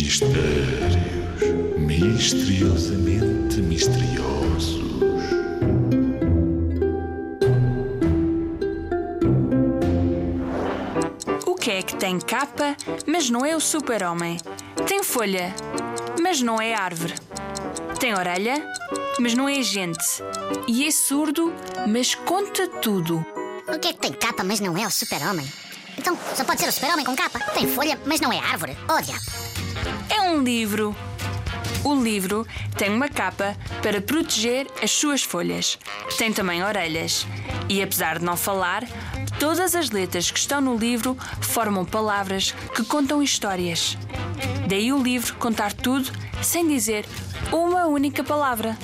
Mistérios misteriosamente misteriosos. O que é que tem capa, mas não é o super-homem? Tem folha, mas não é árvore. Tem orelha, mas não é gente. E é surdo, mas conta tudo. O que é que tem capa, mas não é o super-homem? Então, só pode ser o super-homem com capa. Tem folha, mas não é árvore. Oh. É um livro. O livro tem uma capa para proteger as suas folhas. Tem também orelhas. E apesar de não falar, todas as letras que estão no livro formam palavras que contam histórias. Daí o livro contar tudo sem dizer uma única palavra.